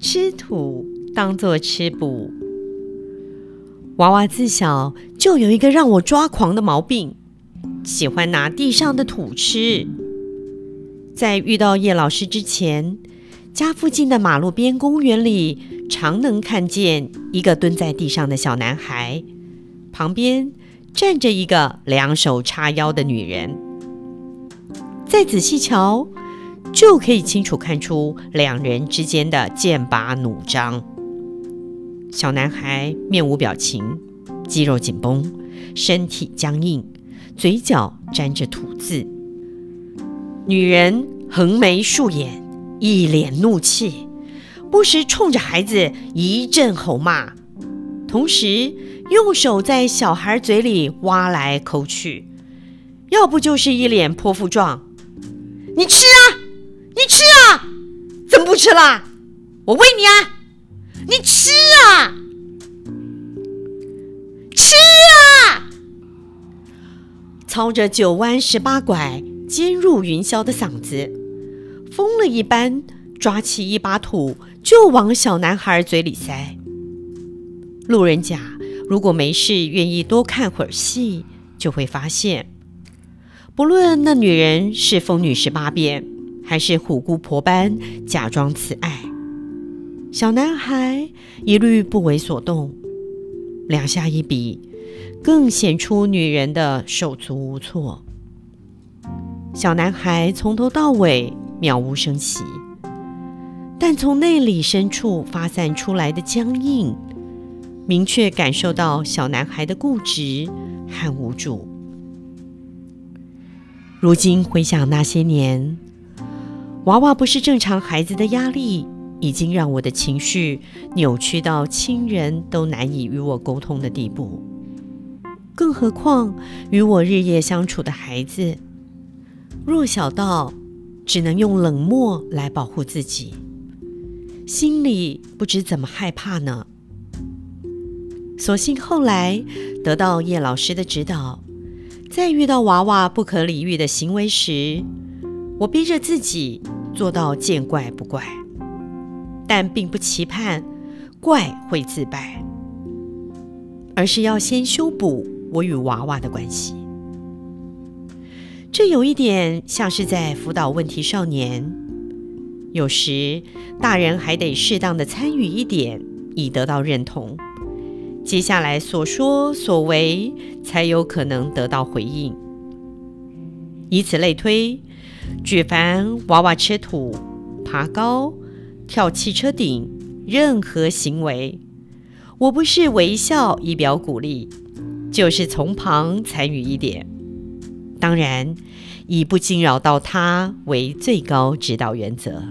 吃土当做吃补。娃娃自小就有一个让我抓狂的毛病，喜欢拿地上的土吃。在遇到叶老师之前，家附近的马路边公园里，常能看见一个蹲在地上的小男孩，旁边站着一个两手叉腰的女人。再仔细瞧，就可以清楚看出两人之间的剑拔弩张。小男孩面无表情，肌肉紧绷，身体僵硬，嘴角沾着土渍。女人横眉竖眼，一脸怒气，不时冲着孩子一阵吼骂，同时用手在小孩嘴里挖来抠去，要不就是一脸泼妇状：“你吃啊！”吃啊？怎么不吃了？我喂你啊！你吃啊！吃啊！操着九弯十八拐、尖入云霄的嗓子，疯了一般，抓起一把土就往小男孩嘴里塞。路人甲如果没事愿意多看会儿戏，就会发现，不论那女人是疯女十八变。还是虎姑婆般假装慈爱，小男孩一律不为所动。两下一比，更显出女人的手足无措。小男孩从头到尾渺无声息，但从内里深处发散出来的僵硬，明确感受到小男孩的固执和无助。如今回想那些年，娃娃不是正常孩子的压力，已经让我的情绪扭曲到亲人都难以与我沟通的地步。更何况与我日夜相处的孩子，弱小到只能用冷漠来保护自己，心里不知怎么害怕呢。所幸后来得到叶老师的指导，在遇到娃娃不可理喻的行为时，我逼着自己。做到见怪不怪，但并不期盼怪会自败，而是要先修补我与娃娃的关系。这有一点像是在辅导问题少年，有时大人还得适当的参与一点，以得到认同，接下来所说所为才有可能得到回应。以此类推。举凡娃娃吃土、爬高、跳汽车顶，任何行为，我不是微笑以表鼓励，就是从旁参与一点。当然，以不惊扰到他为最高指导原则。